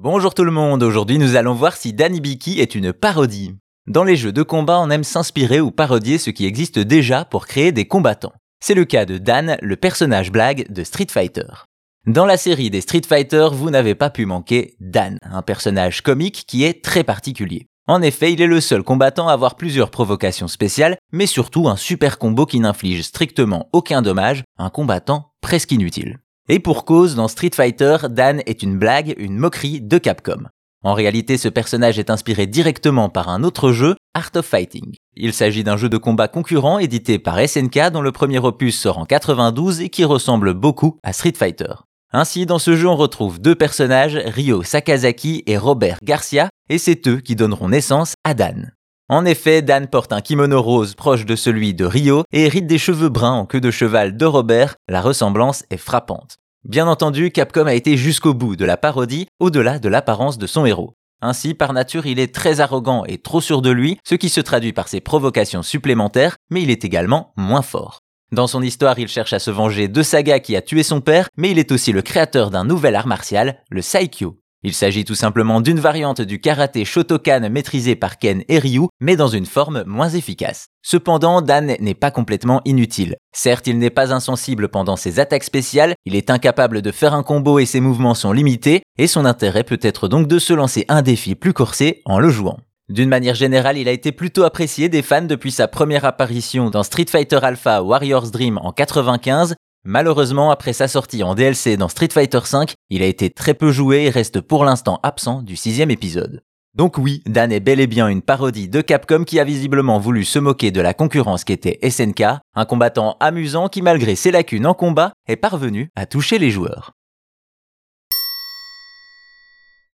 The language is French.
Bonjour tout le monde, aujourd'hui nous allons voir si Dan Ibiki est une parodie. Dans les jeux de combat, on aime s'inspirer ou parodier ce qui existe déjà pour créer des combattants. C'est le cas de Dan, le personnage blague de Street Fighter. Dans la série des Street Fighter, vous n'avez pas pu manquer Dan, un personnage comique qui est très particulier. En effet, il est le seul combattant à avoir plusieurs provocations spéciales, mais surtout un super combo qui n'inflige strictement aucun dommage, un combattant presque inutile. Et pour cause, dans Street Fighter, Dan est une blague, une moquerie de Capcom. En réalité, ce personnage est inspiré directement par un autre jeu, Art of Fighting. Il s'agit d'un jeu de combat concurrent édité par SNK dont le premier opus sort en 92 et qui ressemble beaucoup à Street Fighter. Ainsi, dans ce jeu, on retrouve deux personnages, Ryo Sakazaki et Robert Garcia, et c'est eux qui donneront naissance à Dan. En effet, Dan porte un kimono rose proche de celui de Rio et hérite des cheveux bruns en queue de cheval de Robert, la ressemblance est frappante. Bien entendu, Capcom a été jusqu'au bout de la parodie, au-delà de l'apparence de son héros. Ainsi, par nature, il est très arrogant et trop sûr de lui, ce qui se traduit par ses provocations supplémentaires, mais il est également moins fort. Dans son histoire, il cherche à se venger de Saga qui a tué son père, mais il est aussi le créateur d'un nouvel art martial, le Saikyo. Il s'agit tout simplement d'une variante du karaté Shotokan maîtrisé par Ken et Ryu, mais dans une forme moins efficace. Cependant, Dan n'est pas complètement inutile. Certes, il n'est pas insensible pendant ses attaques spéciales, il est incapable de faire un combo et ses mouvements sont limités, et son intérêt peut être donc de se lancer un défi plus corsé en le jouant. D'une manière générale, il a été plutôt apprécié des fans depuis sa première apparition dans Street Fighter Alpha Warrior's Dream en 95, Malheureusement, après sa sortie en DLC dans Street Fighter V, il a été très peu joué et reste pour l'instant absent du sixième épisode. Donc oui, Dan est bel et bien une parodie de Capcom qui a visiblement voulu se moquer de la concurrence qu'était SNK, un combattant amusant qui malgré ses lacunes en combat est parvenu à toucher les joueurs.